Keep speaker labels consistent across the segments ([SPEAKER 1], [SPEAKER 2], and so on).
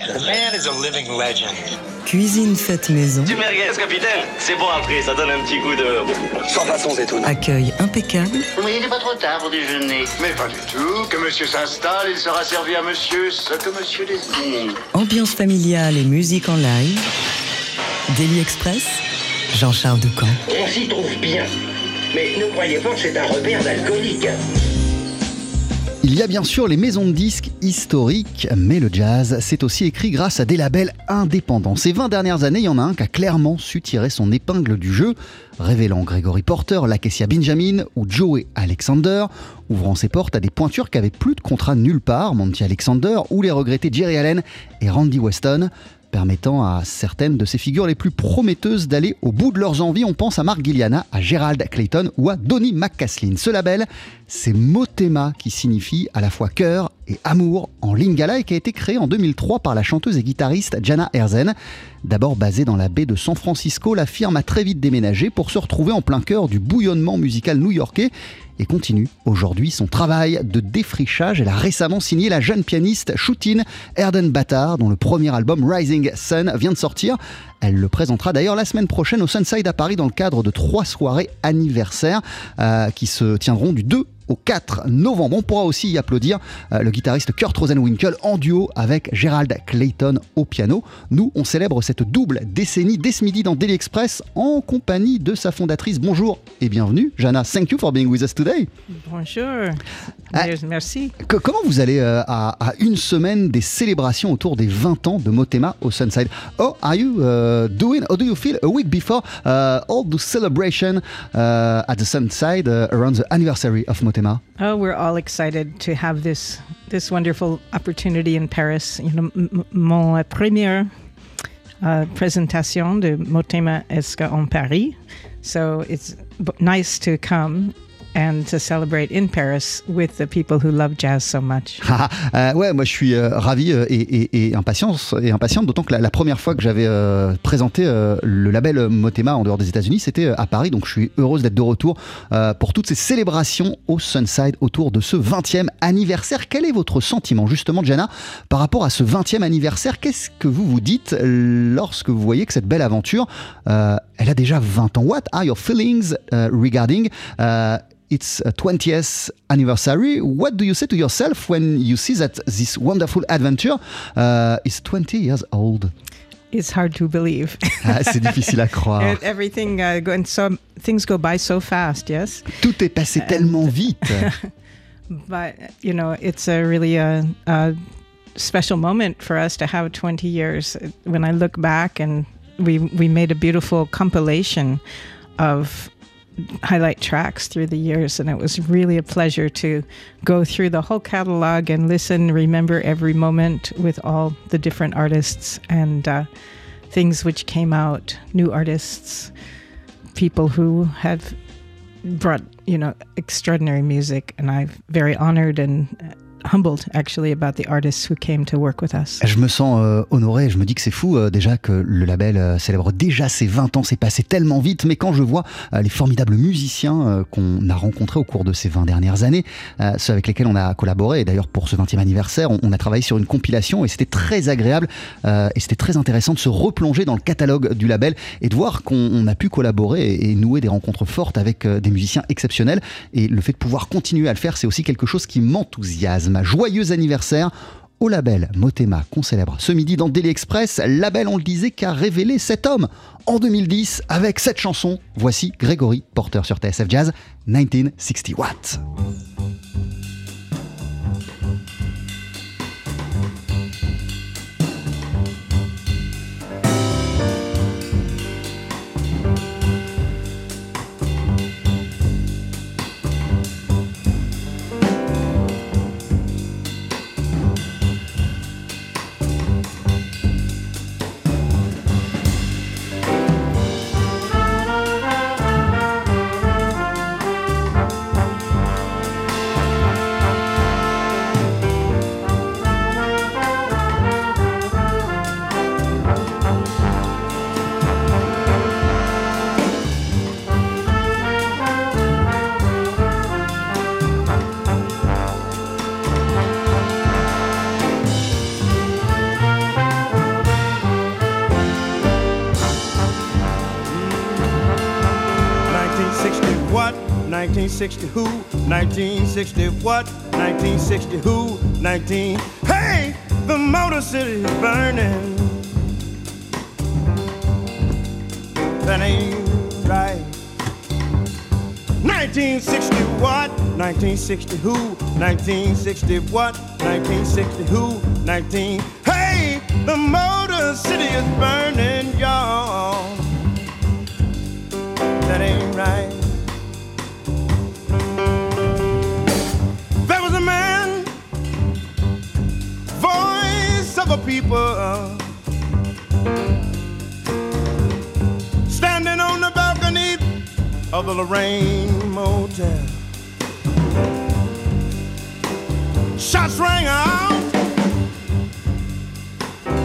[SPEAKER 1] The man is a living legend.
[SPEAKER 2] Cuisine faite maison.
[SPEAKER 3] Du merguez, capitaine C'est bon après, ça donne un petit coup de...
[SPEAKER 4] Sans façon, Zetoun.
[SPEAKER 2] Accueil impeccable.
[SPEAKER 5] Vous il n'est pas trop tard pour déjeuner.
[SPEAKER 6] Mais pas du tout. Que monsieur s'installe, il sera servi à monsieur ce que monsieur désire.
[SPEAKER 2] Ambiance familiale et musique en live. Daily Express. Jean-Charles Ducamp.
[SPEAKER 5] On s'y trouve bien. Mais ne croyez pas que c'est un repère d'alcoolique.
[SPEAKER 7] Il y a bien sûr les maisons de disques historiques, mais le jazz, c'est aussi écrit grâce à des labels indépendants. Ces 20 dernières années, il y en a un qui a clairement su tirer son épingle du jeu, révélant Gregory Porter, Lakesia Benjamin ou Joey Alexander, ouvrant ses portes à des pointures qui avaient plus de contrat nulle part, Monty Alexander ou les regrettés Jerry Allen et Randy Weston permettant à certaines de ces figures les plus prometteuses d'aller au bout de leurs envies. On pense à Mark Gilliana, à Gerald Clayton ou à Donny McCaslin. Ce label, c'est Motema qui signifie à la fois cœur et amour en lingala et qui a été créé en 2003 par la chanteuse et guitariste Jana Herzen. D'abord basée dans la baie de San Francisco, la firme a très vite déménagé pour se retrouver en plein cœur du bouillonnement musical new-yorkais et continue aujourd'hui son travail de défrichage. Elle a récemment signé la jeune pianiste Shootin Erden Batar, dont le premier album Rising Sun vient de sortir. Elle le présentera d'ailleurs la semaine prochaine au Sunside à Paris dans le cadre de trois soirées anniversaires euh, qui se tiendront du 2 au 4 novembre. On pourra aussi y applaudir euh, le guitariste Kurt Rosenwinkel en duo avec Gerald Clayton au piano. Nous, on célèbre cette double décennie dès ce midi dans Daily Express en compagnie de sa fondatrice. Bonjour et bienvenue, Jana. Thank you for being with us today.
[SPEAKER 8] Bonjour.
[SPEAKER 7] Ah,
[SPEAKER 8] Merci.
[SPEAKER 7] Que- comment vous allez euh, à, à une semaine des célébrations autour des 20 ans de Motema au Sunside? Oh, are you uh, doing, or do you feel a week before uh, all the celebration uh, at the Sunside uh, around the anniversary of Motema?
[SPEAKER 8] Oh, we're all excited to have this this wonderful opportunity in Paris. You know, mon première uh, présentation de Motema Esca en Paris. So it's nice to come and to celebrate in Paris with the people who love jazz so much.
[SPEAKER 7] Euh, ouais, moi je suis euh, ravi euh, et, et, et et impatiente, d'autant que la, la première fois que j'avais euh, présenté euh, le label Motema en dehors des États-Unis, c'était euh, à Paris. Donc je suis heureuse d'être de retour pour toutes ces célébrations au Sunside autour de ce 20e anniversaire. Quel est votre sentiment justement, Jana, par rapport à ce 20e anniversaire? Qu'est-ce que vous vous dites lorsque vous voyez que cette belle aventure, elle a déjà 20 ans? What are your feelings uh, regarding uh, its uh, 20th anniversary. What do you say to yourself when you see that this wonderful adventure uh, is 20 years old?
[SPEAKER 8] It's hard to believe.
[SPEAKER 7] Ah, c'est difficile à croire.
[SPEAKER 8] And Everything uh, go, and so things go by so fast. Yes.
[SPEAKER 7] Tout est passé tellement vite.
[SPEAKER 8] but you know it's a really a, a special moment for us to have 20 years when i look back and we we made a beautiful compilation of highlight tracks through the years and it was really a pleasure to go through the whole catalog and listen remember every moment with all the different artists and uh, things which came out new artists people who have brought you know extraordinary music and i'm very honored and humbled actually about the artists who came to work with us.
[SPEAKER 7] Je me sens euh, honoré, je me dis que c'est fou euh, déjà que le label euh, célèbre déjà ses 20 ans, c'est passé tellement vite, mais quand je vois euh, les formidables musiciens qu'on a rencontrés au cours de ces 20 dernières années, ceux avec lesquels on a collaboré, et d'ailleurs pour ce 20e anniversaire, on, a travaillé sur une compilation et c'était très agréable et c'était très intéressant de se replonger dans le catalogue du label et de voir qu'on on a pu collaborer et, nouer des rencontres fortes avec des musiciens exceptionnels. Et le fait de pouvoir continuer à le faire, c'est aussi quelque chose qui m'enthousiasme. Joyeux anniversaire au label Motema qu'on célèbre ce midi dans Daily Express, label on le disait qu'a révélé cet homme en 2010 avec cette chanson. Voici Grégory Porter sur TSF Jazz 1960 watts.
[SPEAKER 4] 1960 who? 1960 what? 1960 who? 19. Hey, the Motor City is burning. That ain't right. 1960 what? 1960 who? 1960 what? 1960 who? 19. Hey, the Motor City is burning, y'all. That ain't right. People, standing on the balcony of the Lorraine Motel. Shots rang out.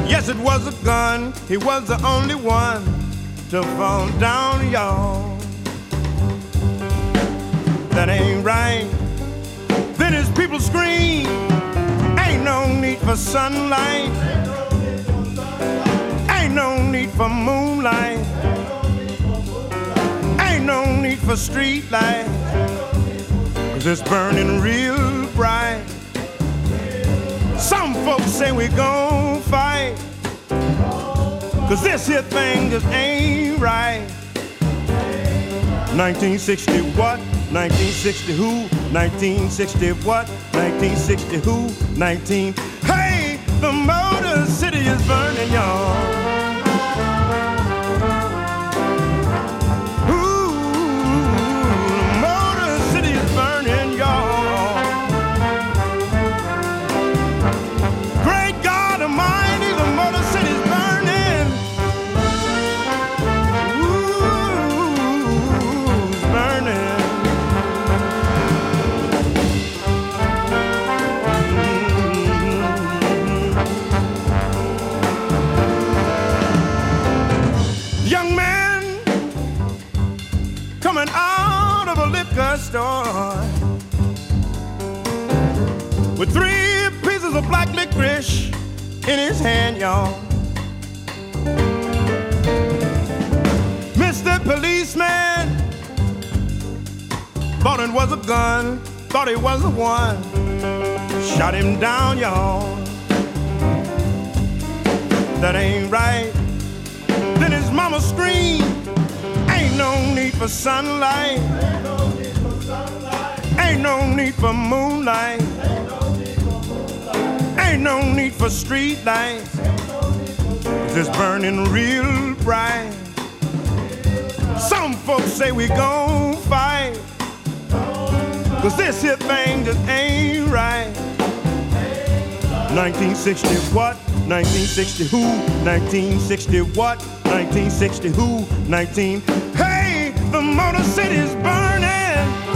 [SPEAKER 4] Yes, it was a gun. He was the only one to fall down, y'all. That ain't right. Then his people scream. Ain't no need for sunlight. No need for moonlight. Ain't no need for street light. Cause it's burning real bright. Some folks say we gon' fight. Cause this here thing just ain't right. 1960 what? 1960 who? 1960 what? 1960 who? 19. Hey, the Motor City is burning, y'all. Store with three pieces of black licorice in his hand, y'all. Mr. Policeman thought it was a gun, thought it was the one. Shot him down, y'all. That ain't right. Then his mama screamed, Ain't no need for sunlight. Ain't no need for moonlight. Ain't no need for street lights. It's burning real bright. Some folks say we gon' fight. Cause this here thing just ain't right. 1960 what? 1960 who? 1960 what? 1960 who? 19. Hey, the Motor City's burning.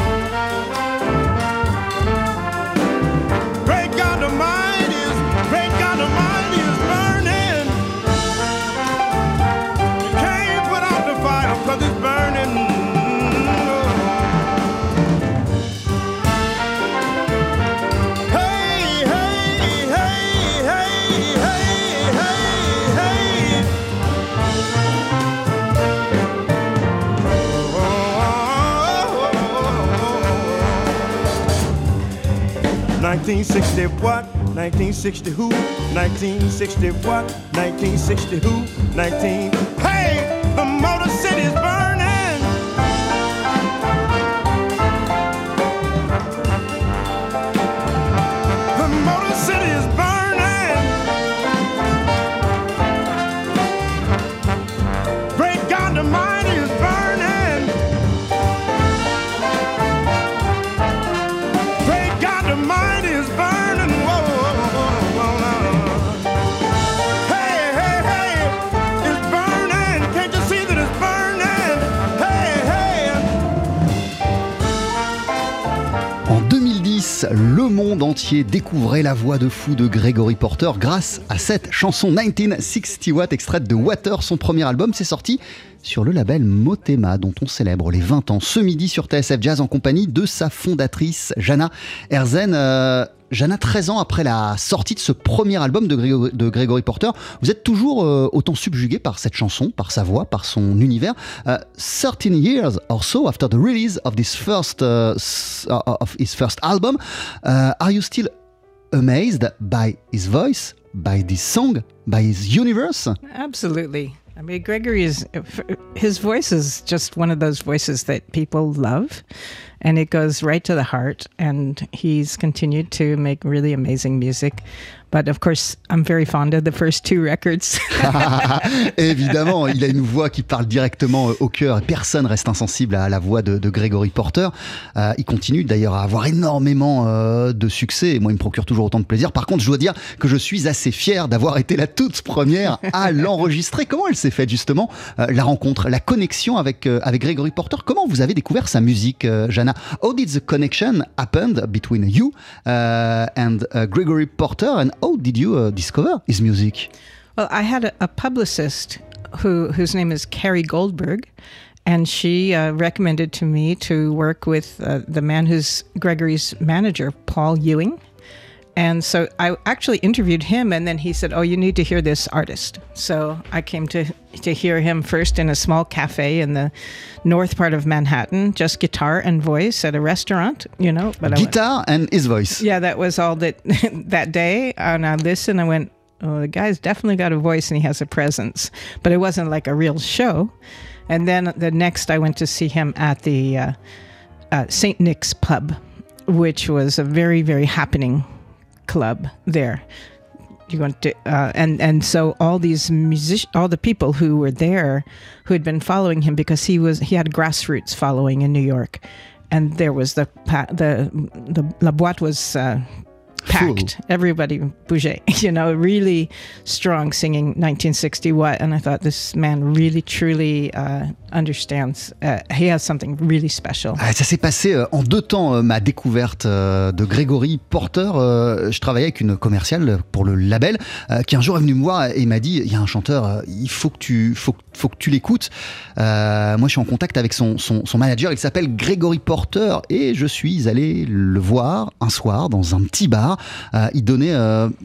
[SPEAKER 4] 1960 what? 1960 who? 1960 what? 1960 who? 19
[SPEAKER 7] monde entier découvrait la voix de fou de Gregory Porter grâce à cette chanson 1960 Watt extraite de Water, son premier album. C'est sorti sur le label Motema, dont on célèbre les 20 ans ce midi sur TSF Jazz en compagnie de sa fondatrice, Jana Herzen. Euh, Jana, 13 ans après la sortie de ce premier album de, Gregory Porter, vous êtes toujours euh, autant subjugué par cette chanson, par sa voix, par son univers. Euh, 13 years or so after the release of uh, uh, of his first album, uh, are you still amazed by his voice, by this song, by his universe?
[SPEAKER 8] Absolutely. I mean, Gregory is, his voice is just one of those voices that people love and it goes right to the heart. And he's continued to make really amazing music. But of course, I'm very fond of the first two records.
[SPEAKER 7] Évidemment, il a une voix qui parle directement euh, au cœur. Personne reste insensible à la voix de, de Gregory Porter. Euh, il continue d'ailleurs à avoir énormément euh, de succès. Et moi, il me procure toujours autant de plaisir. Par contre, je dois dire que je suis assez fier d'avoir été la toute première à l'enregistrer. Comment elle s'est faite justement euh, la rencontre, la connexion avec euh, avec Gregory Porter? Comment vous avez découvert sa musique, euh, Jana? How did the connection happen between you uh, and uh, Gregory Porter, and how did you uh, discover his music
[SPEAKER 8] Well, I had a, a publicist who whose name is Carrie Goldberg, and she uh, recommended to me to work with uh, the man who's Gregory's manager, Paul Ewing. And so I actually interviewed him, and then he said, "Oh, you need to hear this artist." So I came to to hear him first in a small cafe in the north part of Manhattan, just guitar and voice at a restaurant, you know. But I went-
[SPEAKER 7] Guitar and his voice.
[SPEAKER 8] yeah, that was all that that day. And I listened. I went, "Oh, the guy's definitely got a voice and he has a presence." But it wasn't like a real show. And then the next, I went to see him at the uh, uh, Saint Nick's Pub, which was a very very happening club there. You went to, uh, and and so all these music, all the people who were there, who had been following him because he was he had grassroots following in New York, and there was the the the la boîte was uh, packed. Everybody bougeait, you know, really strong singing 1960 what, and I thought this man really truly uh, Uh, he has something really special.
[SPEAKER 7] Ah, ça s'est passé euh, en deux temps, euh, ma découverte euh, de Grégory Porter. Je travaillais avec une commerciale pour le label qui un jour est venue me voir et m'a dit il y a un chanteur, il faut que tu, faut, faut que tu l'écoutes. Moi, je suis en contact avec son, manager, il s'appelle Grégory Porter et je suis allé le voir un soir dans un petit bar. Il donnait,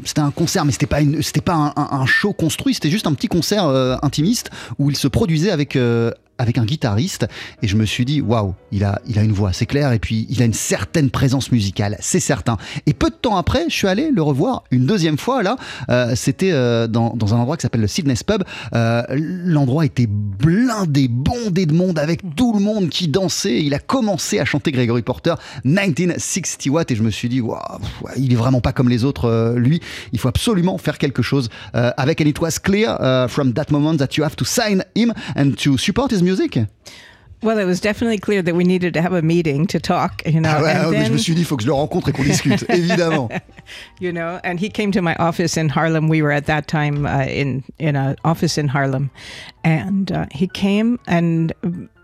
[SPEAKER 7] c'était un concert, mais c'était pas pas un, show construit, c'était juste un petit concert intimiste où il se produisait avec avec un guitariste et je me suis dit waouh il a il a une voix c'est clair et puis il a une certaine présence musicale c'est certain. Et peu de temps après je suis allé le revoir une deuxième fois là Euh, c'était euh, dans, dans un endroit qui s'appelle le Sydney's Pub. Euh, l'endroit était blindé bondé de monde avec tout le monde qui dansait. Il a commencé à chanter Gregory Porter 1960 watts et je me suis dit waouh il est vraiment pas comme les autres lui. Il faut absolument faire quelque chose avec and it was clear uh, from that moment that you have to sign him and to support his music
[SPEAKER 8] Well, it was definitely clear that we needed to have a meeting to talk, you know.
[SPEAKER 7] Ah ouais,
[SPEAKER 8] and
[SPEAKER 7] mais je
[SPEAKER 8] then,
[SPEAKER 7] me suis dit, il faut que je le rencontre et qu'on discute, évidemment.
[SPEAKER 8] you know, and he came to my office in Harlem. We were at that time uh, in in an office in Harlem, and uh, he came and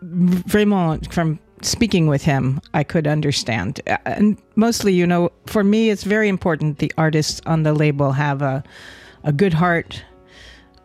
[SPEAKER 8] vraiment from speaking with him, I could understand. Uh, And mostly, you know, for me, it's very important the artists on the label have a a good heart.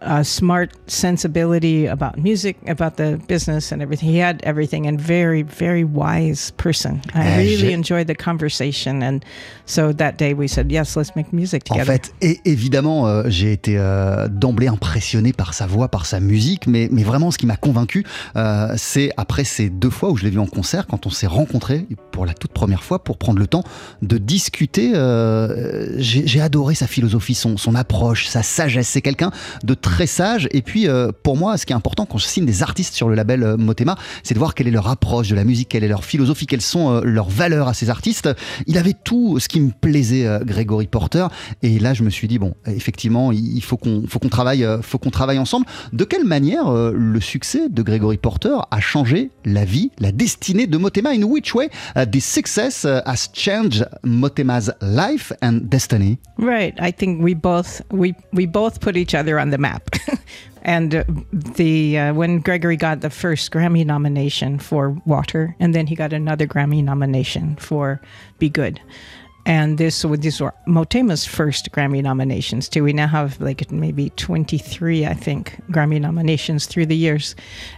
[SPEAKER 8] A smart sensibility about music, about the business and everything. He had everything and very, very wise person. I
[SPEAKER 7] Eh,
[SPEAKER 8] really enjoyed the conversation. And so that day we said, yes, let's make music
[SPEAKER 7] En
[SPEAKER 8] together.
[SPEAKER 7] fait, et évidemment, euh, j'ai été euh, d'emblée impressionné par sa voix, par sa musique, mais, mais vraiment, ce qui m'a convaincu, euh, c'est après ces deux fois où je l'ai vu en concert, quand on s'est rencontrés pour la toute première fois, pour prendre le temps de discuter. j'ai j'ai adoré sa philosophie, son, son approche, sa sagesse. C'est quelqu'un de très sage. Et puis, euh, pour moi, ce qui est important quand je signe des artistes sur le label euh, Motema, c'est de voir quelle est leur approche de la musique, quelle est leur philosophie, quelles sont euh, leurs valeurs à ces artistes. Il avait tout ce qui me plaisait, Gregory Porter. Et là, je me suis dit bon, effectivement, il faut qu'on travaille, faut qu'on travaille ensemble. De quelle manière le succès de Gregory Porter a changé la vie, la destinée de Motema? In which way uh, this success uh, has changed Motema's life and destiny?
[SPEAKER 8] Right. I think we both we we both put each other on the map. and uh, the uh, when Gregory got the first Grammy nomination for Water, and then he got another Grammy nomination for Be Good. And this these were Motema's first Grammy nominations too. We now have like maybe 23, I think, Grammy nominations through the years,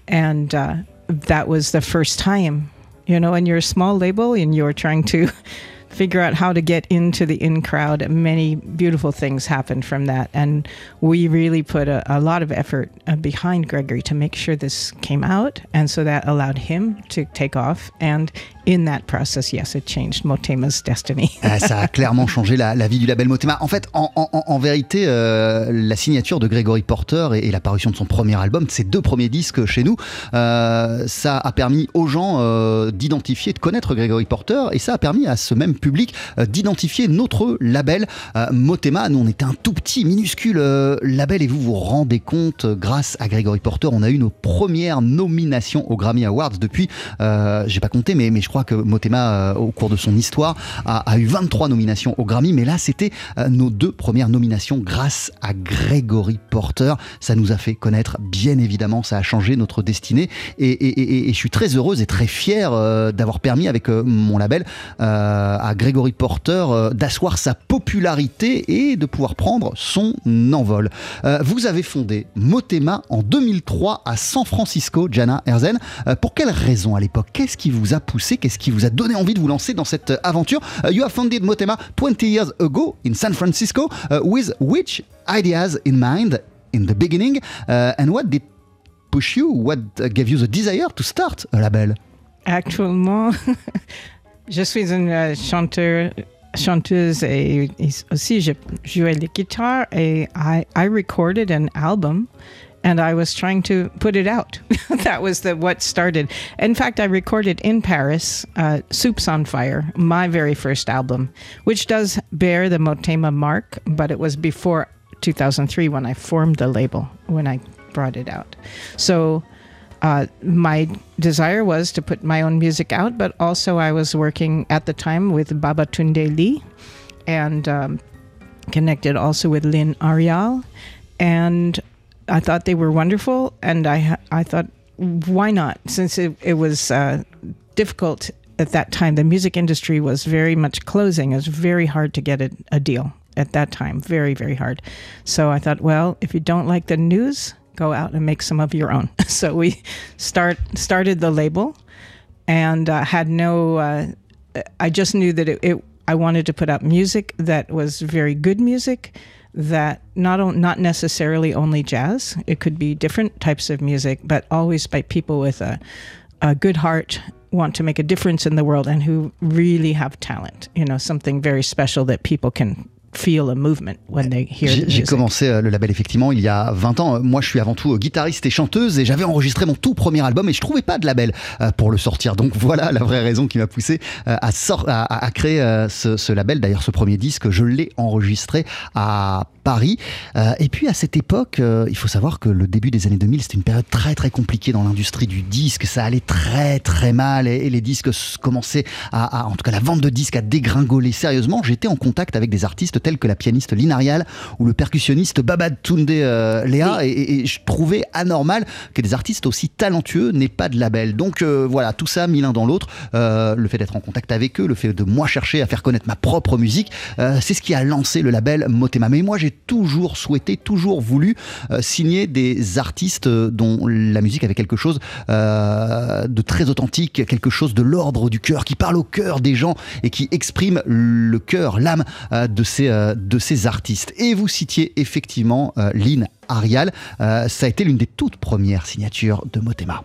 [SPEAKER 8] and uh, that was the first time, you know. And you're a small label, and you're trying to figure out how to get into the in crowd. Many beautiful things happened from that. And we really put a, a lot of effort uh, behind Gregory to make sure this came out. And so that allowed him to take off. And in that process, yes, it changed Motema's destiny.
[SPEAKER 7] Ah, ça a clairement changé la, vie du label Motema. En fait, en, vérité, euh, la signature de Gregory Porter et, et la parution de son premier album, de ses deux premiers disques chez nous, euh, ça a permis aux gens euh, d'identifier, de connaître Gregory Porter, et ça a permis à ce même public d'identifier notre label Motema. Nous, on était un tout petit, minuscule label, et vous vous rendez compte, grâce à Gregory Porter, on a eu nos premières nominations aux Grammy Awards depuis, j'ai pas compté, mais, mais je crois que Motema, euh, au cours de son histoire, a, eu 23 nominations aux Grammy, mais là, c'était euh, nos deux premières nominations grâce à Gregory Porter. Ça nous a fait connaître, bien évidemment, ça a changé notre destinée, et, je suis très heureuse et très fière euh, d'avoir permis avec mon label à Gregory Porter d'asseoir sa popularité et de pouvoir prendre son envol. Vous avez fondé Motema en 2003 à San Francisco, Jana Herzen. Pour quelle raison à l'époque? Qu'est-ce qui vous a poussé Qu'est-ce qui vous a donné envie de vous lancer dans cette euh, aventure. Uh, You have founded Motema 20 years ago in San Francisco uh, with which ideas in mind in the beginning Uh, and what did push you What uh, gave you the desire to start a label?
[SPEAKER 8] Actuellement, je suis une euh, chanteuse et, et aussi je jouais la guitare et I, I recorded an album and I was trying to put it out. that was the what started. In fact, I recorded in Paris uh, Soups on Fire, my very first album, which does bear the Motema mark, but it was before 2003 when I formed the label, when I brought it out. So uh, my desire was to put my own music out, but also I was working at the time with Baba Tunde Lee and um, connected also with Lynn Arial. And I thought they were wonderful. And I, I thought, why not? Since it, it was uh, difficult at that time, the music industry was very much closing. It was very hard to get a, a deal at that time, very, very hard. So I thought, well, if you don't like the news, go out and make some of your own. so we start started the label, and uh, had no. Uh, I just knew that it, it. I wanted to put out music that was very good music, that not not necessarily only jazz. It could be different types of music, but always by people with a, a good heart, want to make a difference in the world, and who really have talent. You know, something very special that people can feel a movement when they hear the
[SPEAKER 7] J'ai commencé euh, le label effectivement il y a 20 ans. Moi, je suis avant tout euh, guitariste et chanteuse et j'avais enregistré mon tout premier album et je trouvais pas de label euh, pour le sortir. Donc voilà la vraie raison qui m'a poussé à, créer ce, ce label. D'ailleurs, ce premier disque, je l'ai enregistré à Paris. Et puis à cette époque, il faut savoir que le début des années 2000, c'était une période très très compliquée dans l'industrie du disque. Ça allait très très mal et, les disques commençaient à, à- en tout cas la vente de disques à dégringoler sérieusement. J'étais en contact avec des artistes tels que la pianiste Lynn Arial ou le percussionniste Babad Tunde euh, Léa et, et- et je trouvais anormal que des artistes aussi talentueux n'aient pas de label. Donc euh, voilà, tout ça mis l'un dans l'autre, euh, le fait d'être en contact avec eux, le fait de moi chercher à faire connaître ma propre musique, c'est ce qui a lancé le label Motema. Mais moi j'ai toujours souhaité, toujours voulu signer des artistes dont la musique avait quelque chose de très authentique, quelque chose de l'ordre du cœur, qui parle au cœur des gens et qui exprime le cœur, l'âme de, ces, euh, de ces artistes. Et vous citiez effectivement euh, Lynn Arial, Euh, ça a été l'une des toutes premières signatures de Motema.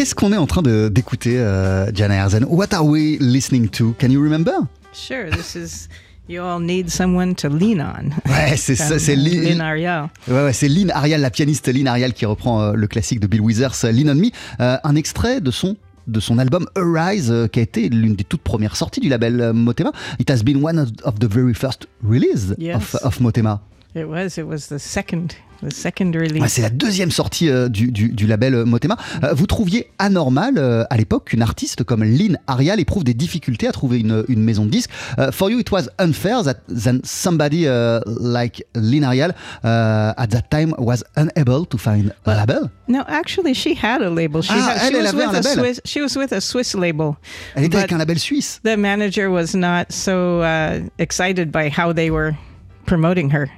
[SPEAKER 7] Qu'est-ce qu'on est en train d'écouter, euh, Jana Herzen What are we listening to? Can you remember?
[SPEAKER 8] Sure, this is You All Need Someone to Lean On.
[SPEAKER 7] Ouais, c'est ça, c'est Lynn,
[SPEAKER 8] Ariel.
[SPEAKER 7] ouais, ouais, c'est Lynn Ariel, la pianiste Lynn Ariel qui reprend euh, le classique de Bill Withers, euh, Lean on Me. Euh, un extrait de son de son album Arise, euh, qui a été l'une des toutes premières sorties du label Motema. It has been one of, of the very first release
[SPEAKER 8] Yes.
[SPEAKER 7] of, of Motema.
[SPEAKER 8] It was. It was the second. The second release.
[SPEAKER 7] Ouais, c'est la deuxième sortie euh, du, du- du label euh, Motema. Euh, vous trouviez anormal euh, à l'époque qu'une artiste comme Lynn Ariel éprouve des difficultés à trouver une, une maison de disques. Euh, for you, it was unfair that then somebody uh, like Lynn Ariel uh, at that time was unable to find a label.
[SPEAKER 8] No, actually, she had a label. She,
[SPEAKER 7] Ah,
[SPEAKER 8] had, she
[SPEAKER 7] elle, elle
[SPEAKER 8] was
[SPEAKER 7] avait
[SPEAKER 8] with
[SPEAKER 7] un
[SPEAKER 8] a
[SPEAKER 7] label.
[SPEAKER 8] Swiss. She was with a Swiss label.
[SPEAKER 7] Elle était avec un label suisse.
[SPEAKER 8] the manager was not so uh, excited by how they were promoting her.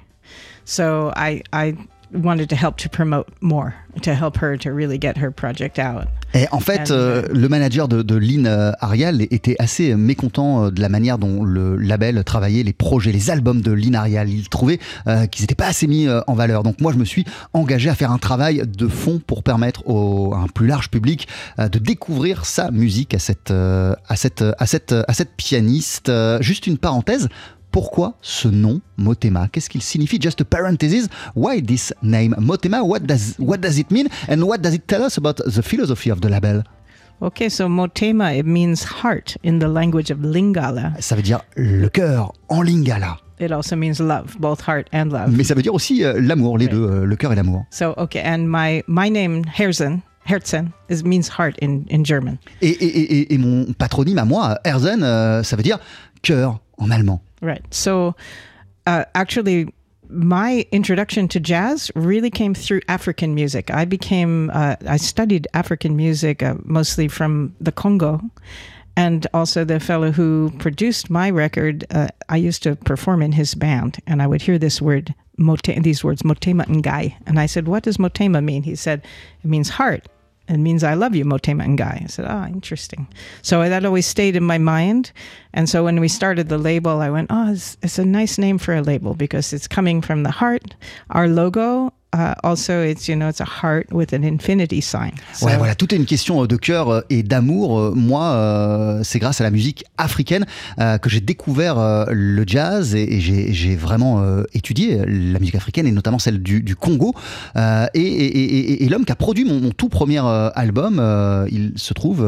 [SPEAKER 8] So I, I wanted to help to promote more, to help her to really get her project out.
[SPEAKER 7] Et en fait, euh, le manager de, de Lynn euh, Ariel était assez mécontent euh, de la manière dont le label travaillait les projets, les albums de Lynn Ariel. Il trouvait euh, qu'ils n'étaient pas assez mis euh, en valeur. Donc moi, je me suis engagé à faire un travail de fond pour permettre au, à un plus large public de découvrir sa musique à cette, à cette, à cette, à cette pianiste. Juste une parenthèse. Pourquoi ce nom Motema? Qu'est-ce qu'il signifie? Just a parenthesis. Why this name Motema? What does what does it mean? And what does it tell us about the philosophy of the label?
[SPEAKER 8] Okay, so Motema, it means heart in the language of Lingala.
[SPEAKER 7] Ça veut dire le cœur en lingala,
[SPEAKER 8] It also means love, both heart and love.
[SPEAKER 7] mais ça veut dire aussi euh, l'amour, les
[SPEAKER 8] Ouais.
[SPEAKER 7] deux, euh, le cœur et l'amour.
[SPEAKER 8] So, okay, and my, my name, Herzen, Herzen, is, means heart in, in German.
[SPEAKER 7] Et, et- et- et- et mon patronyme à moi, Herzen, euh, ça veut dire cœur en allemand.
[SPEAKER 8] Right. So, uh, actually, my introduction to jazz really came through African music. I became, uh, I studied African music uh, mostly from the Congo. And also, the fellow who produced my record, uh, I used to perform in his band, and I would hear this word, mote, these words, motema ngai. And I said, What does motema mean? He said, It means heart. It means I love you, Motema Ngai. I said, ah, interesting. So that always stayed in my mind. And so when we started the label, I went, oh, it's, it's a nice name for a label because it's coming from the heart. Our logo, uh, also, it's, you know, it's a heart with an infinity sign. So,
[SPEAKER 7] Ouais, voilà, tout est une question euh, de cœur euh, et d'amour. Euh, Moi, euh, c'est grâce à la musique africaine euh, que j'ai découvert euh, le jazz et, et j'ai vraiment étudié la musique africaine et notamment celle du, du Congo. Et l'homme qui a produit mon, mon tout premier album, il se trouve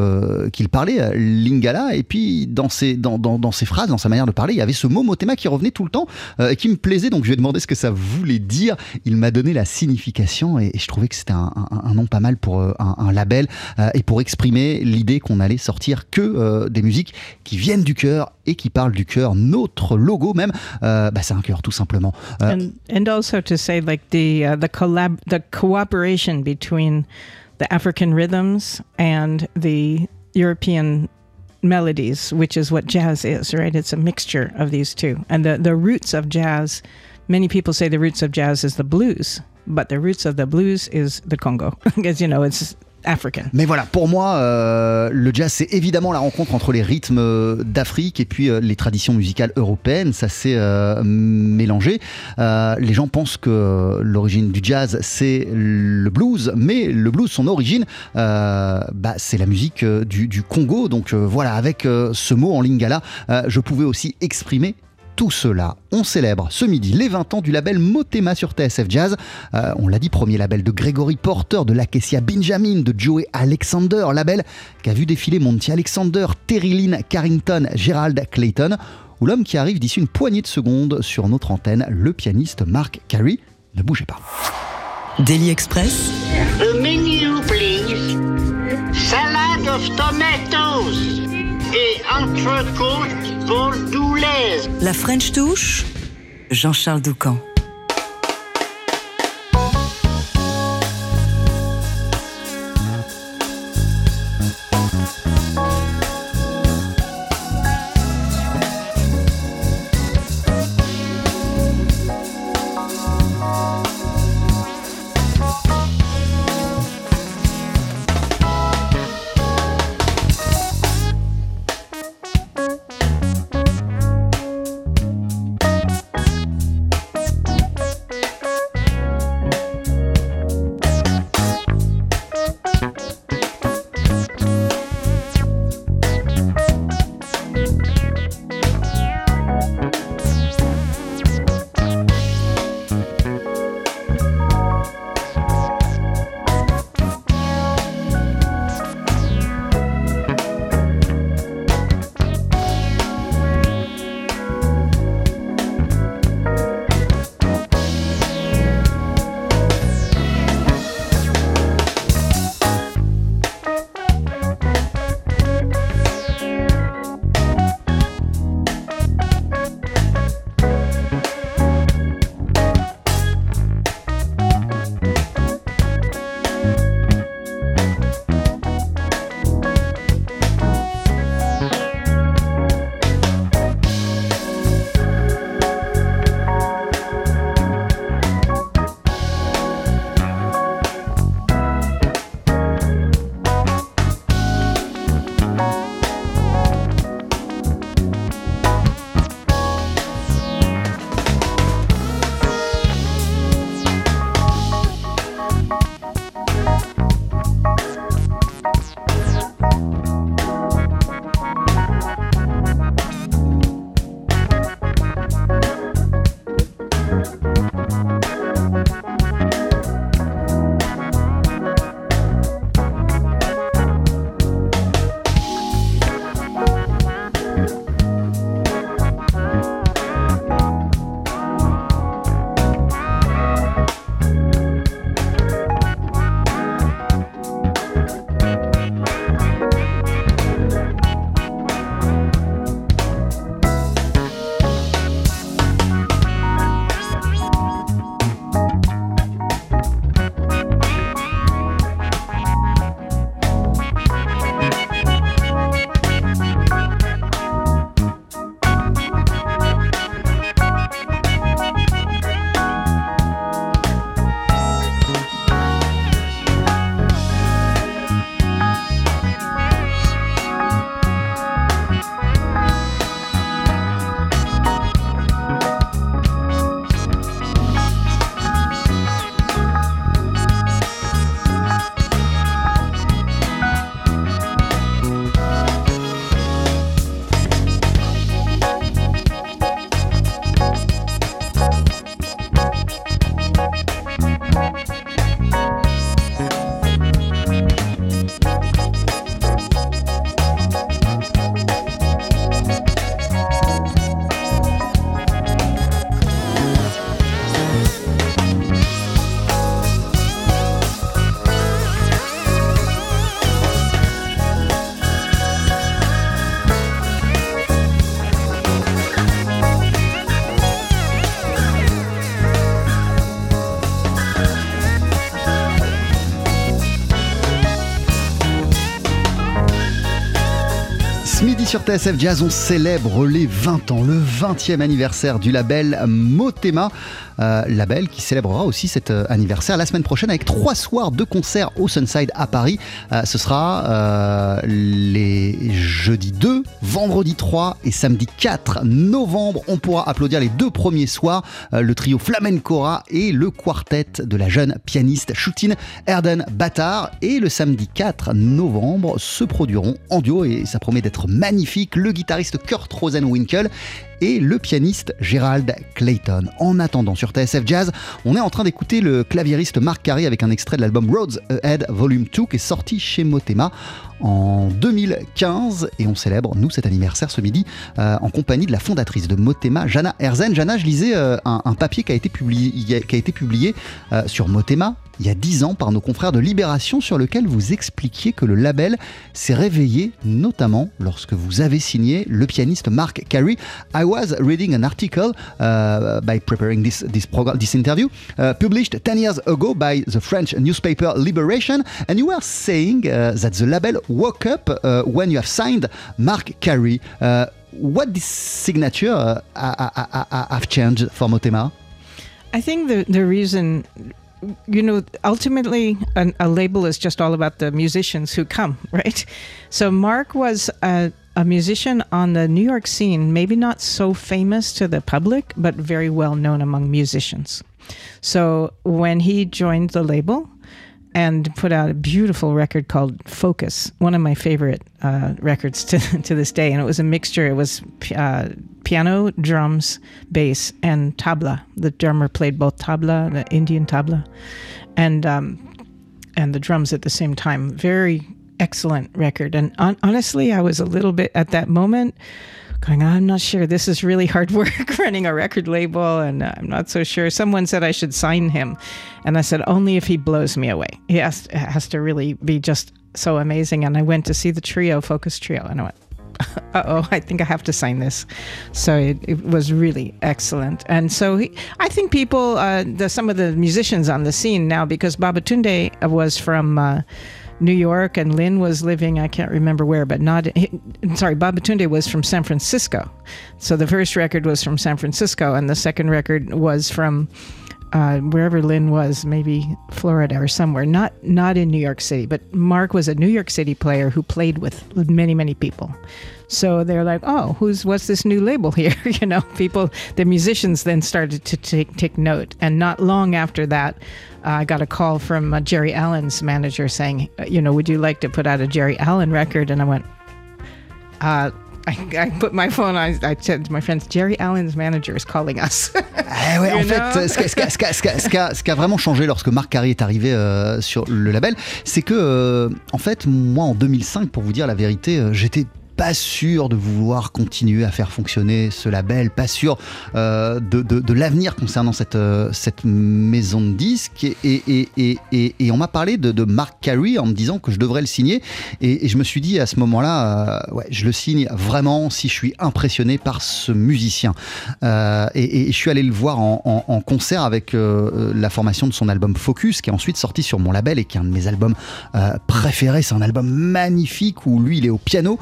[SPEAKER 7] qu'il parlait lingala et puis dans ses, dans, dans, dans ses phrases, dans sa manière de parler, il y avait ce mot motema qui revenait tout le temps et qui me plaisait. Donc je lui ai demandé ce que ça voulait dire. Il m'a donné la signification et, je trouvais que c'était un, nom pas mal pour euh, un, label euh, et pour exprimer l'idée qu'on allait sortir que euh, des musiques qui viennent du cœur et qui parlent du cœur. Notre logo même, bah, c'est un cœur tout simplement.
[SPEAKER 8] And, and also to say like the, uh, the collab, the cooperation between the African rhythms and the European melodies, which is what jazz is, right? It's a mixture of these two. And the, the roots of jazz, many people say the roots of jazz is the blues, but the roots of the blues is the Congo, because, you know, it's African.
[SPEAKER 7] Mais voilà, pour moi, euh, le jazz, c'est évidemment la rencontre entre les rythmes euh, d'Afrique et puis euh, les traditions musicales européennes. Ça s'est mélangé. Les gens pensent que l'origine du jazz, c'est le blues, mais le blues, son origine, bah, c'est la musique du, Congo. Donc voilà, avec ce mot en lingala, je pouvais aussi exprimer tout cela. On célèbre ce midi les 20 ans du label Motema sur TSF Jazz. Euh, on l'a dit, premier label de Gregory Porter, de Lakesia Benjamin, de Joey Alexander, label qui a vu défiler Monty Alexander, Terry Lynn Carrington, Gerald Clayton, ou l'homme qui arrive d'ici une poignée de secondes sur notre antenne, le pianiste Mark Carey. Ne bougez pas.
[SPEAKER 2] Daily Express,
[SPEAKER 5] A menu, please. Salad of tomatoes
[SPEAKER 2] la French touche, Jean-Charles Doucan.
[SPEAKER 7] TSF Jazz, on célèbre les 20 ans, le 20e anniversaire du label Motema. Euh, label qui célébrera aussi cet euh, anniversaire la semaine prochaine avec trois soirs de concerts au Sunside à Paris. Euh, ce sera les jeudi 2, vendredi 3 et samedi 4 novembre. On pourra applaudir les deux premiers soirs, le trio Flamencora et le quartet de la jeune pianiste Choutine Erden Batar. Et le samedi 4 novembre se produiront en duo et ça promet d'être magnifique le guitariste Kurt Rosenwinkel et le pianiste Gerald Clayton. En attendant, sur TSF Jazz, on est en train d'écouter le claviériste Marc Carey avec un extrait de l'album Roads Ahead Volume 2 qui est sorti chez Motema en 2015 et on célèbre, nous, cet anniversaire ce midi euh, en compagnie de la fondatrice de Motema, Jana Herzen. Jana, je lisais euh, un, papier qui a été publié, euh, sur Motema il y a dix ans par nos confrères de Libération sur lequel vous expliquiez que le label s'est réveillé notamment lorsque vous avez signé le pianiste Mark Carey. Was reading an article uh, by preparing this, this, program, this interview uh, published 10 years ago by the French newspaper Liberation and you were saying uh, that the label woke up when you have signed Mark Carey. What this signature have changed for Motema?
[SPEAKER 8] I think the, the reason you know, ultimately, an, a label is just all about the musicians who come, right? So Mark was a, musician on the New York scene, maybe not so famous to the public, but very well known among musicians. So when he joined the label, and put out a beautiful record called Focus, one of my favorite uh, records to, to this day. And it was a mixture. It was uh, piano, drums, bass, and tabla. The drummer played both tabla, the Indian tabla, and um, and the drums at the same time. Very excellent record. And on, honestly, I was a little bit at that moment going, I'm not sure. This is really hard work running a record label, and I'm not so sure. Someone said I should sign him, and I said only if he blows me away. He has has to really be just so amazing. And I went to see the trio, Focus Trio, and I went. Uh oh, I think I have to sign this. So it, it was really excellent. And so he, I think people, uh, the, some of the musicians on the scene now, because Babatunde was from uh, New York, and Lynn was living, I can't remember where, but not, sorry, Babatunde was from San Francisco. So the first record was from San Francisco, and the second record was from uh, wherever Lynn was, maybe Florida or somewhere, not not in New York City. But Mark was a New York City player who played with many many people. So they're like, oh, who's what's this new label here? you know, people, the musicians then started to take take note, and not long after that, uh, I got a call from uh, Jerry Allen's manager saying, you know, would you like to put out a Jerry Allen record? And I went, uh, I, I, put my phone on. I said to my friends, Jerry Allen's manager is calling us.
[SPEAKER 7] eh ouais, en fait, ce qui, ce, ce, ce, qui a, vraiment changé lorsque Marc Carré est arrivé euh, sur le label, c'est que, euh, en fait, moi en 2005, pour vous dire la vérité, euh, j'étais pas sûr de vouloir continuer à faire fonctionner ce label, pas sûr euh, de, de, l'avenir concernant cette, euh, cette maison de disques. Et, et, et, et on m'a parlé de, de, Mark Carey en me disant que je devrais le signer. Et, je me suis dit à ce moment-là, euh, ouais, je le signe vraiment si je suis impressionné par ce musicien. et, je suis allé le voir en, concert avec la formation de son album Focus, qui est ensuite sorti sur mon label et qui est un de mes albums préférés. C'est un album magnifique où lui, il est au piano.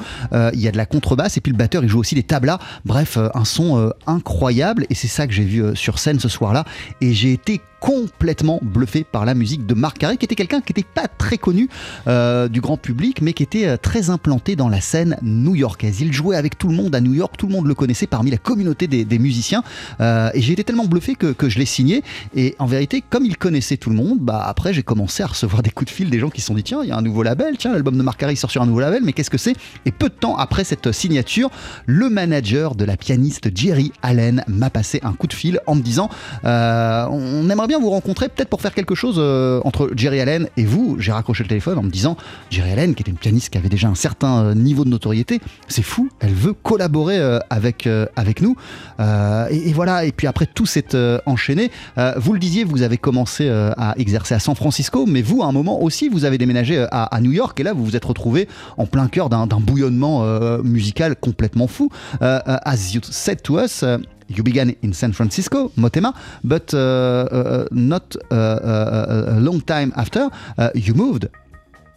[SPEAKER 7] Il y a de la contrebasse et puis le batteur il joue aussi des tablas. Bref, euh, un son euh, incroyable et c'est ça que j'ai vu sur scène ce soir-là et j'ai été complètement bluffé par la musique de Marc Carré, qui était quelqu'un qui n'était pas très connu euh, du grand public, mais qui était euh, très implanté dans la scène new-yorkaise. Il jouait avec tout le monde à New York, tout le monde le connaissait parmi la communauté des, musiciens, euh, et j'ai été tellement bluffé que, je l'ai signé. Et en vérité, comme il connaissait tout le monde, bah après j'ai commencé à recevoir des coups de fil des gens qui se sont dit tiens, il y a un nouveau label, tiens, l'album de Marc Carré sort sur un nouveau label, mais qu'est-ce que c'est? Et peu de temps après cette signature, le manager de la pianiste Jerry Allen m'a passé un coup de fil en me disant on aimerait bien vous rencontrer, peut-être pour faire quelque chose euh, entre Jerry Allen et vous. J'ai raccroché le téléphone en me disant Jerry Allen, qui était une pianiste qui avait déjà un certain euh, niveau de notoriété, c'est fou, elle veut collaborer euh, avec, avec nous. Et, voilà, et puis après tout s'est enchaîné. vous le disiez, vous avez commencé à exercer à San Francisco, mais vous, à un moment aussi, vous avez déménagé à, New York et là, vous vous êtes retrouvé en plein cœur d'un bouillonnement musical complètement fou. as you said to us, you began in San Francisco, Motema, but uh, uh, not uh, a long time after, you moved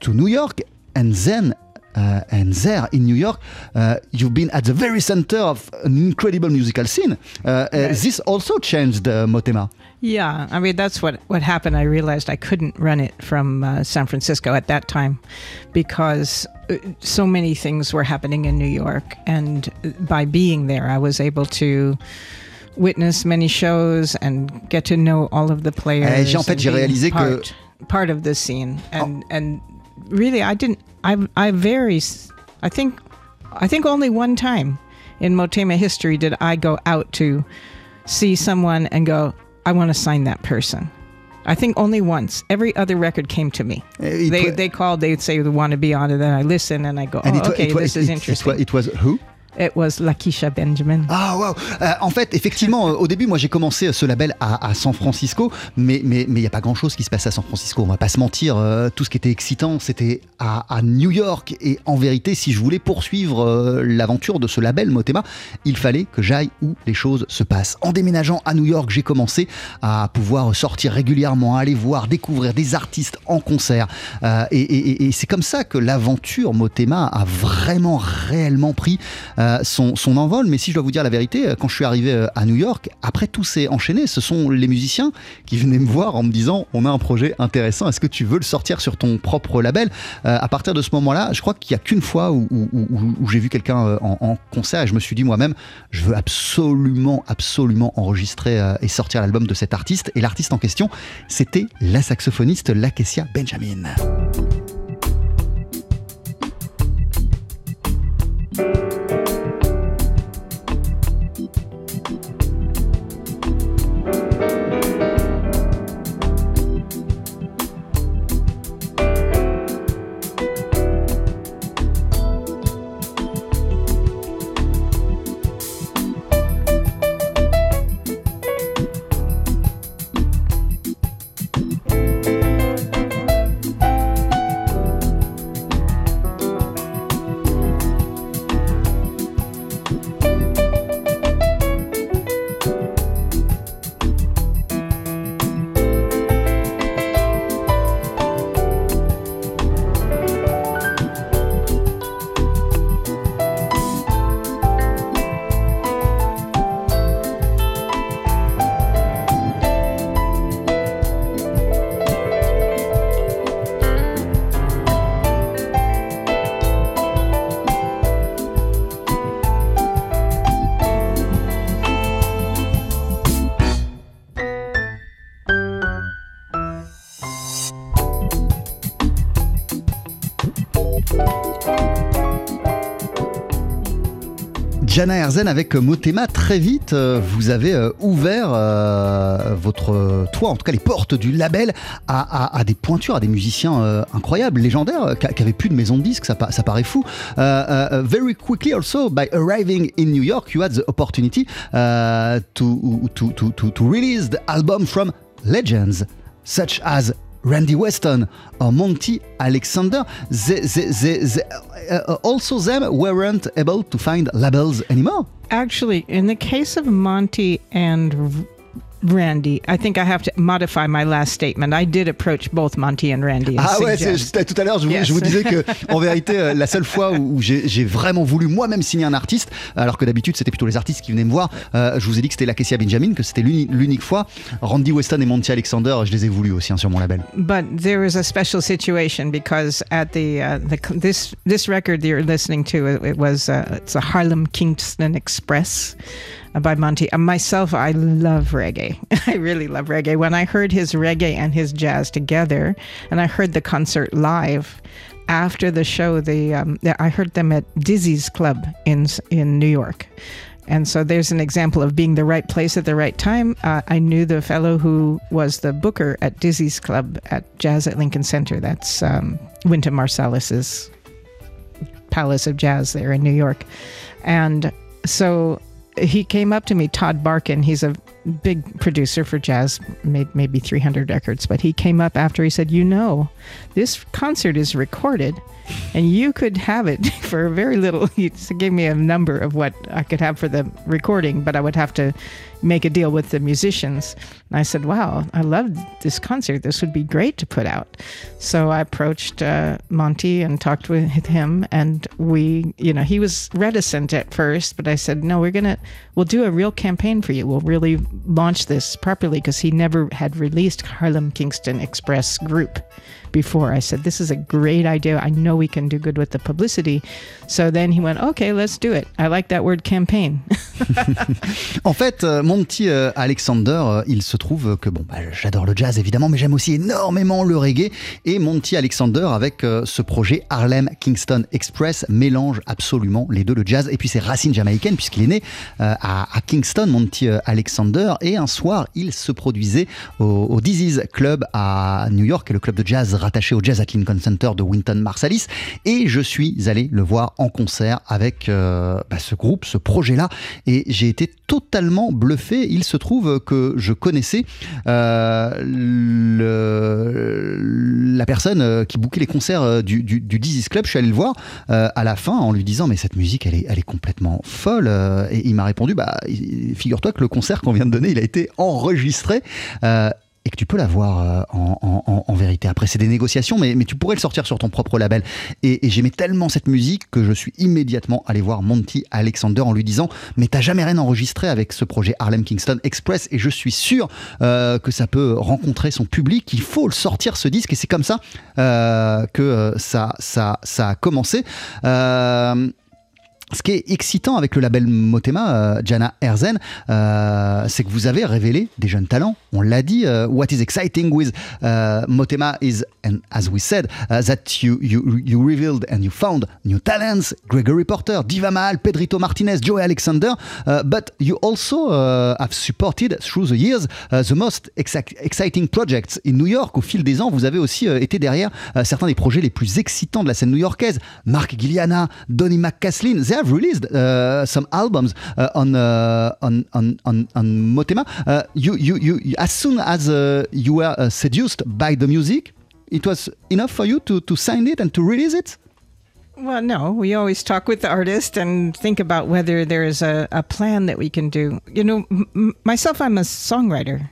[SPEAKER 7] to New York and then uh, and there in New York, uh, you've been at the very center of an incredible musical scene. Uh, uh, this also changed uh, Motema.
[SPEAKER 8] Yeah, I mean that's what what happened. I realized I couldn't run it from uh, San Francisco at that time because so many things were happening in New York, and by being there, I was able to witness many shows and get to know all of the players.
[SPEAKER 7] Eh, j'ai- en fait, j'ai réalisé que-
[SPEAKER 8] part, part of the scene, and and really, I didn't. I I very. I think I think only one time in Motema history did I go out to see someone and go, I want to sign that person. I think only once. Every other record came to me.
[SPEAKER 7] It
[SPEAKER 8] They
[SPEAKER 7] wa-
[SPEAKER 8] they called. They'd say they want to be on it. Then I listen and I go,
[SPEAKER 7] And
[SPEAKER 8] oh,
[SPEAKER 7] it
[SPEAKER 8] okay,
[SPEAKER 7] it wa-
[SPEAKER 8] this
[SPEAKER 7] it-
[SPEAKER 8] is
[SPEAKER 7] it-
[SPEAKER 8] interesting.
[SPEAKER 7] It it was who?
[SPEAKER 8] It was Lakisha Benjamin.
[SPEAKER 7] Ah wow Euh, En fait, effectivement, euh, au début, moi j'ai commencé ce label à, San Francisco, mais il y a pas grand chose qui se passe à San Francisco. On va pas se mentir. euh, tout ce qui était excitant, c'était à, New York. Et en vérité, si je voulais poursuivre euh, l'aventure de ce label Motema, il fallait que j'aille où les choses se passent. En déménageant à New York, j'ai commencé à pouvoir sortir régulièrement, aller voir, découvrir des artistes en concert. Euh, et c'est comme ça que l'aventure Motema a vraiment réellement pris euh, son, envol. Mais si je dois vous dire la vérité, euh, quand je suis arrivé euh, à New York, après tout s'est enchaîné, ce sont les musiciens qui venaient me voir en me disant on a un projet intéressant, est-ce que tu veux le sortir sur ton propre label? À partir de ce moment-là, je crois qu'il n'y a qu'une fois où, j'ai vu quelqu'un en, en concert et je me suis dit moi-même, je veux absolument, absolument enregistrer et sortir l'album de cet artiste. Et l'artiste en question, c'était la saxophoniste Lakesia Benjamin. Jana Herzen avec Motema, très vite, euh, vous avez euh, ouvert euh, votre toit, en tout cas les portes du label, à, des pointures, à des musiciens euh, incroyables, légendaires, euh, qui qui avaient plus de maison de disques, ça, pa- ça paraît fou. Euh, euh, very quickly also, by arriving in New York, you had the opportunity to release the album from legends such as Randy Weston or Monty Alexander, they, they, they, they, uh, also them weren't able to find labels anymore.
[SPEAKER 8] Actually, in the case of Monty and Randy, I think I have to modify my last statement. I did approach both Monty and Randy. and
[SPEAKER 7] Ah ouais, tout à l'heure, je, vous-
[SPEAKER 8] Yes.
[SPEAKER 7] je vous disais que en vérité, euh, la seule fois où j'ai vraiment voulu moi-même signer un artiste, alors que d'habitude c'était plutôt les artistes qui venaient me voir, euh, je vous ai dit que c'était Lakesia Benjamin, que c'était l'uni- l'unique fois. Randy Weston et Monty Alexander, je les ai voulus aussi hein, sur mon label.
[SPEAKER 8] but there was a special situation because at the, uh, the this this record that you're listening to it, was uh, it's a Harlem Kingston Express by Monty. And myself, I love reggae. I really love reggae. When I heard his reggae and his jazz together, and I heard the concert live. After the show, the um, I heard them at Dizzy's Club in in New York, and so there's an example of being the right place at the right time. Uh, I knew the fellow who was the booker at Dizzy's Club at Jazz at Lincoln Center. That's um, Wynton Marsalis's Palace of Jazz there in New York. And so he came up to me, Todd Barkin. He's a big producer for jazz, made maybe 300 records. But he came up after he said, You know, this concert is recorded and you could have it for very little. He gave me a number of what I could have for the recording, but I would have to, make a deal with the musicians. And I said, wow, I love this concert. This would be great to put out. So I approached uh, Monty and talked with him, and we, you know, he was reticent at first, but I said, no, we're gonna, we'll do a real campaign for you. We'll really launch this properly because he never had released Harlem Kingston Express Group before. I said, This is a great idea. I know we can do good with the publicity. So then he went, Okay, let's do it. I like that word campaign.
[SPEAKER 7] en fait, euh, mon petit euh, Alexander, euh, il se trouve que bon, bah, j'adore le jazz évidemment, mais j'aime aussi énormément le reggae. Et mon petit Alexander, avec ce projet Harlem Kingston Express, mélange absolument les deux, le jazz et puis ses racines jamaïcaines, puisqu'il est né à, Kingston, mon petit Alexander. Et un soir, il se produisait au, au Dizzy's Club à New York, est le club de jazz rattaché au Jazz at Lincoln Center de Winton Marsalis. Et je suis allé le voir en concert avec euh, bah, ce groupe, ce projet-là. Et j'ai été totalement bluffé. Il se trouve que je connaissais euh, la personne euh, qui bouquait les concerts du, du, Club. Je suis allé le voir à la fin en lui disant Mais cette musique, elle est, elle est complètement folle. Et il m'a répondu Bah, figure-toi que le concert qu'on vient de donner, il a été enregistré et que tu peux l'avoir euh, en, en, vérité. Après, c'est des négociations, mais, tu pourrais le sortir sur ton propre label. Et, j'aimais tellement cette musique que je suis immédiatement allé voir Monty Alexander en lui disant Mais t'as jamais rien enregistré avec ce projet Harlem Kingston Express? Et je suis sûr euh, que ça peut rencontrer son public. Il faut le sortir ce disque et c'est comme ça euh, que ça, ça, ça a commencé. Ce qui est excitant avec le label Motema, euh, Jana Erzen, euh, c'est que vous avez révélé des jeunes talents. On l'a dit. Uh, what is exciting with uh, Motema is, and as we said, uh, that you, you, you revealed and you found new talents: Gregory Porter, Diva Mahal, Pedrito Martinez, Joey Alexander. Uh, but you also uh, have supported through the years the most exciting projects in New York. Au fil des ans, vous avez aussi été derrière certains des projets les plus excitants de la scène new-yorkaise. Mark Gilliana, Donny McCaslin have released uh, some albums uh, on, uh, on, on on on Motema. You, you you as soon as you were seduced by the music, it was enough for you to to sign it and to release it.
[SPEAKER 8] Well, no, we always talk with the artist and think about whether there is a, a plan that we can do. You know, myself, I'm a songwriter,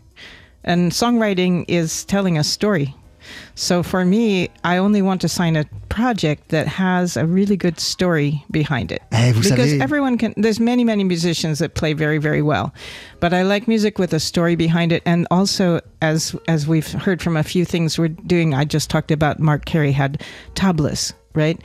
[SPEAKER 8] and songwriting is telling a story. So for me, I only want to sign a project that has a really good story behind it.
[SPEAKER 7] Eh, because
[SPEAKER 8] savez... everyone can there's many many musicians that play very very well. But I like music with a story behind it and also as as we've heard from a few things we're doing I just talked about Mark Carey had tablas, right?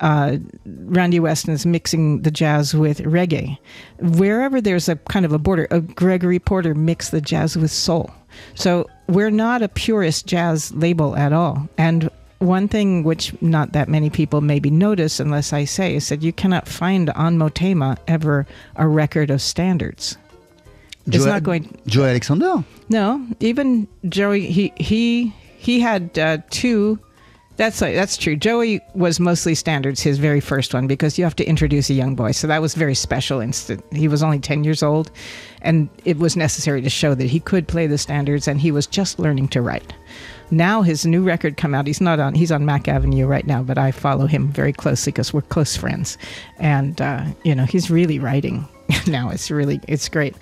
[SPEAKER 8] Uh, Randy Weston is mixing the jazz with reggae. Wherever there's a kind of a border, a Gregory Porter mixed the jazz with soul. So we're not a purist jazz label at all. And one thing which not that many people maybe notice unless I say is that you cannot find on Motema ever a record of standards.
[SPEAKER 7] It's not going. Joey Alexander.
[SPEAKER 8] No, even Joey. He he he had uh, two that's that's true. Joey was mostly standards, his very first one, because you have to introduce a young boy. So that was very special. Instant. He was only ten years old, and it was necessary to show that he could play the standards, and he was just learning to write. Now his new record come out. He's not on. He's on Mac Avenue right now, but I follow him very closely because we're close friends, and uh, you know he's really writing now. It's really it's great,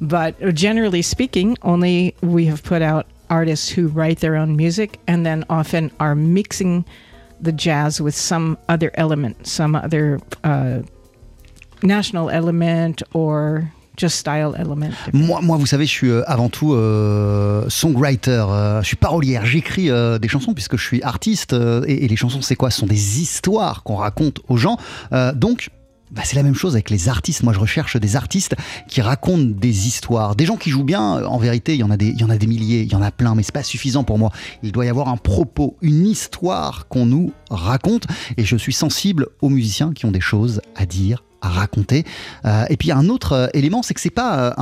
[SPEAKER 8] but generally speaking, only we have put out artists who write their own music and then often are mixing the jazz with some other element, some other uh, national element or just style element.
[SPEAKER 7] Moi, moi, vous savez, je suis euh, avant tout euh, songwriter. Euh, je suis parolière. J'écris des chansons puisque je suis artiste. Et, et, les chansons, c'est quoi? Ce sont des histoires qu'on raconte aux gens. donc, bah, c'est la même chose avec les artistes. Moi, je recherche des artistes qui racontent des histoires. Des gens qui jouent bien, en vérité, il y en a des, il y en a des milliers, il y en a plein, mais c'est pas suffisant pour moi. Il doit y avoir un propos, une histoire qu'on nous raconte. Et je suis sensible aux musiciens qui ont des choses à dire à raconter. Euh, et puis un autre euh, élément, c'est que c'est pas euh,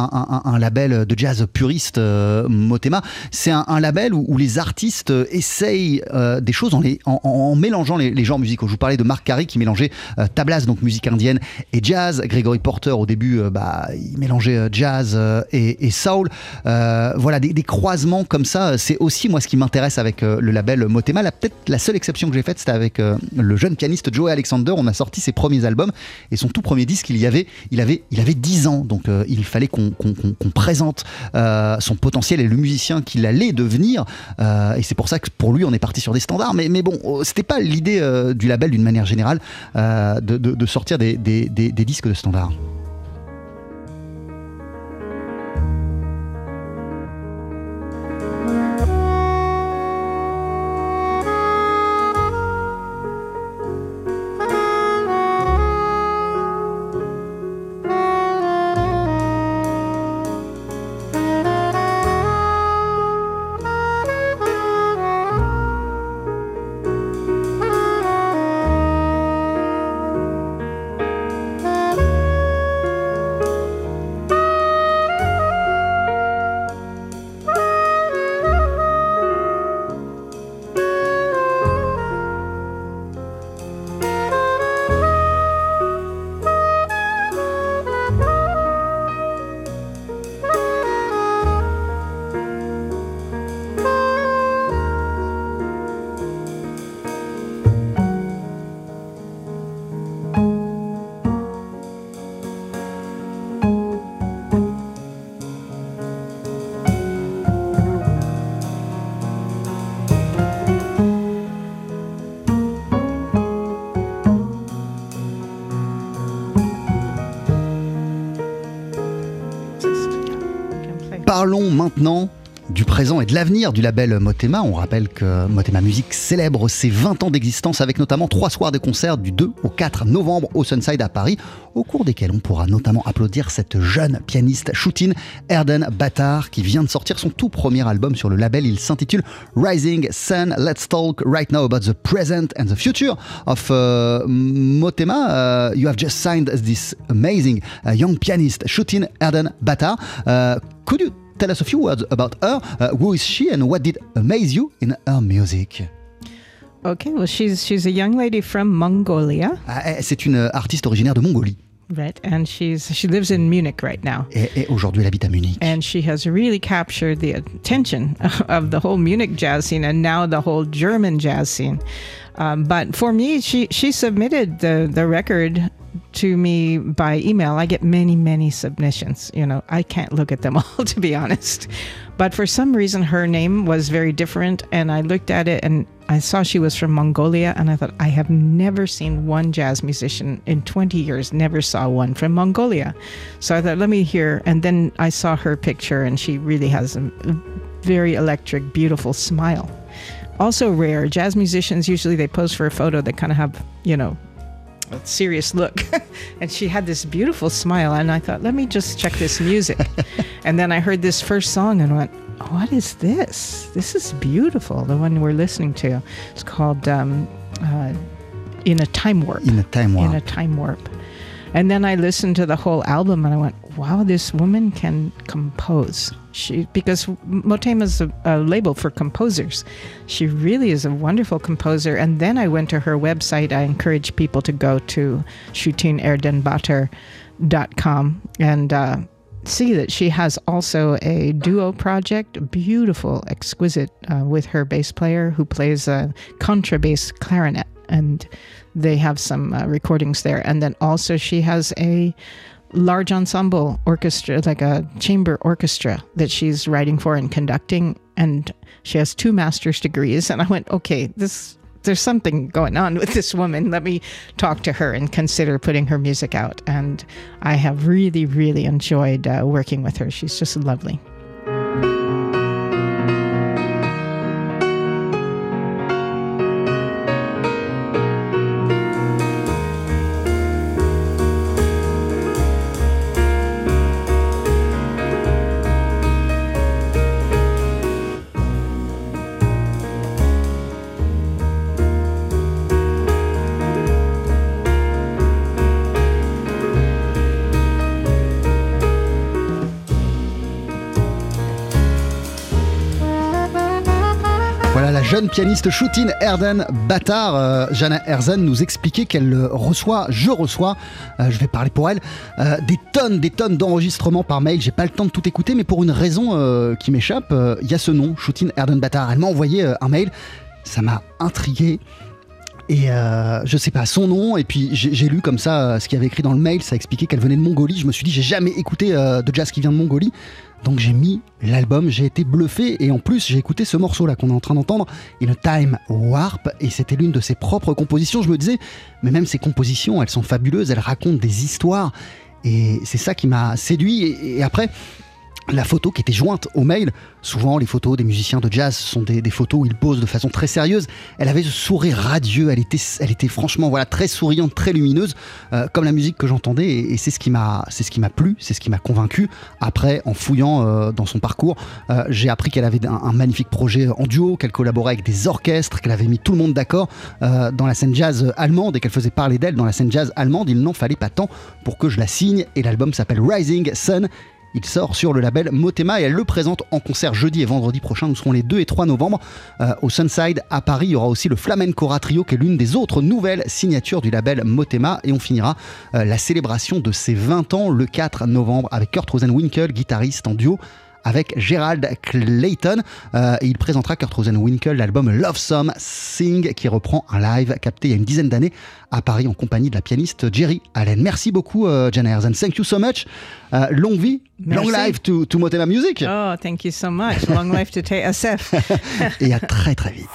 [SPEAKER 7] un, label de jazz puriste Motema, c'est un, label où, les artistes essayent des choses en, mélangeant les, genres musicaux. Je vous parlais de Marc Carey qui mélangeait tablas, donc musique indienne, et jazz. Gregory Porter, au début, bah, il mélangeait jazz et, soul. voilà, des, croisements comme ça, c'est aussi moi ce qui m'intéresse avec le label Motema. Peut-être la seule exception que j'ai faite, c'était avec le jeune pianiste Joey Alexander. On a sorti ses premiers albums et son tout premier disque, il y avait, il avait, il avait 10 ans. Donc euh, il fallait qu'on présente euh, son potentiel et le musicien qu'il allait devenir. Euh, et c'est pour ça que pour lui, on est parti sur des standards. Mais, bon, c'était pas l'idée du label d'une manière générale de, sortir des disques de standards. Du label Motema. On rappelle que Motema Music célèbre ses 20 ans d'existence avec notamment trois soirs de concert du 2 au 4 novembre au Sunside à Paris, au cours desquels on pourra notamment applaudir cette jeune pianiste Shootin Erden Battar qui vient de sortir son tout premier album sur le label. Il s'intitule Rising Sun. Let's talk right now about the present and the future of uh, Motema. Uh, you have just signed this amazing uh, young pianist Shootin Erden Battar. Uh, could you tell us a few words about her? Uh, who is she and what did amaze you in her music?
[SPEAKER 8] Okay, well, she's she's a young lady from Mongolia,
[SPEAKER 7] Ah, eh, C'est une artiste originaire de Mongolie
[SPEAKER 8] right? And she's she lives in Munich right now.
[SPEAKER 7] et, et aujourd'hui elle habite à Munich.
[SPEAKER 8] And she has really captured the attention of the whole Munich jazz scene and now the whole German jazz scene. Um, but for me, she she submitted the the record to me by email. I get many many submissions. You know, I can't look at them all to be honest. But for some reason, her name was very different, and I looked at it and I saw she was from Mongolia, and I thought I have never seen one jazz musician in 20 years. Never saw one from Mongolia. So I thought, let me hear. And then I saw her picture, and she really has a very electric, beautiful smile. Also rare. Jazz musicians usually they pose for a photo. They kind of have, you know, serious look. and she had this beautiful smile, and I thought, let me just check this music. and then I heard this first song and went, what is this? This is beautiful. The one we're listening to. It's called um, uh, "In a Time Warp."
[SPEAKER 7] In a time warp.
[SPEAKER 8] In a time warp. And then I listened to the whole album and I went, wow, this woman can compose. She because Motema is a, a label for composers. She really is a wonderful composer. And then I went to her website. I encourage people to go to shootinerdenbatter.com and uh, see that she has also a duo project, beautiful, exquisite, uh, with her bass player who plays a contrabass clarinet. And they have some uh, recordings there. And then also she has a large ensemble orchestra, like a chamber orchestra that she's writing for and conducting. And she has two master's degrees. And I went, okay, this there's something going on with this woman. Let me talk to her and consider putting her music out. And I have really, really enjoyed uh, working with her. She's just lovely.
[SPEAKER 7] Pianiste Shootin Erden Battar. Euh, Jana Erzen nous expliquait qu'elle reçoit, je reçois, euh, je vais parler pour elle, euh, des tonnes, des tonnes d'enregistrements par mail. J'ai pas le temps de tout écouter, mais pour une raison euh, qui m'échappe, il y a ce nom, Shootin Erden Battar. Elle m'a envoyé un mail, ça m'a intrigué. Et euh, je sais pas son nom, et puis j'ai lu comme ça euh, ce qu'il avait écrit dans le mail, ça expliquait qu'elle venait de Mongolie. Je me suis dit, j'ai jamais écouté euh, de jazz qui vient de Mongolie. Donc j'ai mis l'album, j'ai été bluffé, et en plus j'ai écouté ce morceau là qu'on est en train d'entendre, In a Time Warp, et c'était l'une de ses propres compositions. Je me disais, mais même ces compositions, elles sont fabuleuses, elles racontent des histoires, et c'est ça qui m'a séduit. Et après, la photo qui était jointe au mail, souvent les photos des musiciens de jazz sont des, photos où ils posent de façon très sérieuse. Elle avait ce sourire radieux, elle était, elle était franchement voilà très souriante, très lumineuse, euh, comme la musique que j'entendais. Et, et c'est ce qui m'a, c'est ce qui m'a plu, c'est ce qui m'a convaincu. Après, en fouillant euh, dans son parcours, euh, j'ai appris qu'elle avait un, un magnifique projet en duo, qu'elle collaborait avec des orchestres, qu'elle avait mis tout le monde d'accord euh, dans la scène jazz allemande et qu'elle faisait parler d'elle dans la scène jazz allemande. Il n'en fallait pas tant pour que je la signe. Et l'album s'appelle Rising Sun. Il sort sur le label Motema et elle le présente en concert jeudi et vendredi prochain. Nous serons les 2 et 3 novembre euh, au Sunside à Paris. Il y aura aussi le Flamencora Trio qui est l'une des autres nouvelles signatures du label Motema. Et on finira euh, la célébration de ses 20 ans le 4 novembre avec Kurt Rosenwinkel, guitariste en duo avec Gerald Clayton. Euh, il présentera Kurt Rosenwinkel l'album Love Some Sing qui reprend un live capté il y a une dizaine d'années à Paris en compagnie de la pianiste Jerry Allen. Merci beaucoup, Jan and thank you so much. Euh, longue vie, long life to, to Motema Music.
[SPEAKER 8] Oh, thank you so much. Long life to TSF.
[SPEAKER 7] et à très très vite.